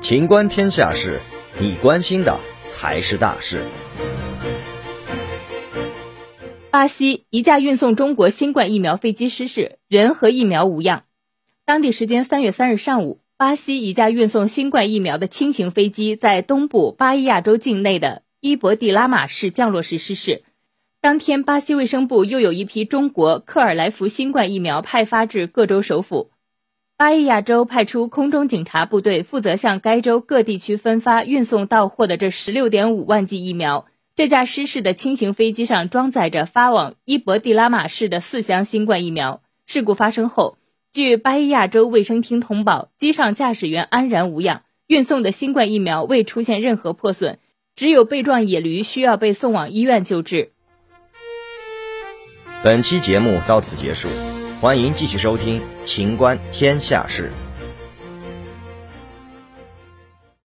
情观天下事，你关心的才是大事。巴西一架运送中国新冠疫苗飞机失事，人和疫苗无恙。当地时间三月三日上午，巴西一架运送新冠疫苗的轻型飞机在东部巴伊亚州境内的伊博蒂拉马市降落时失事。当天，巴西卫生部又有一批中国克尔来福新冠疫苗派发至各州首府。巴伊亚州派出空中警察部队，负责向该州各地区分发运送到货的这十六点五万剂疫苗。这架失事的轻型飞机上装载着发往伊博蒂拉马市的四箱新冠疫苗。事故发生后，据巴伊亚州卫生厅通报，机上驾驶员安然无恙，运送的新冠疫苗未出现任何破损，只有被撞野驴需要被送往医院救治。本期节目到此结束，欢迎继续收听《秦观天下事》。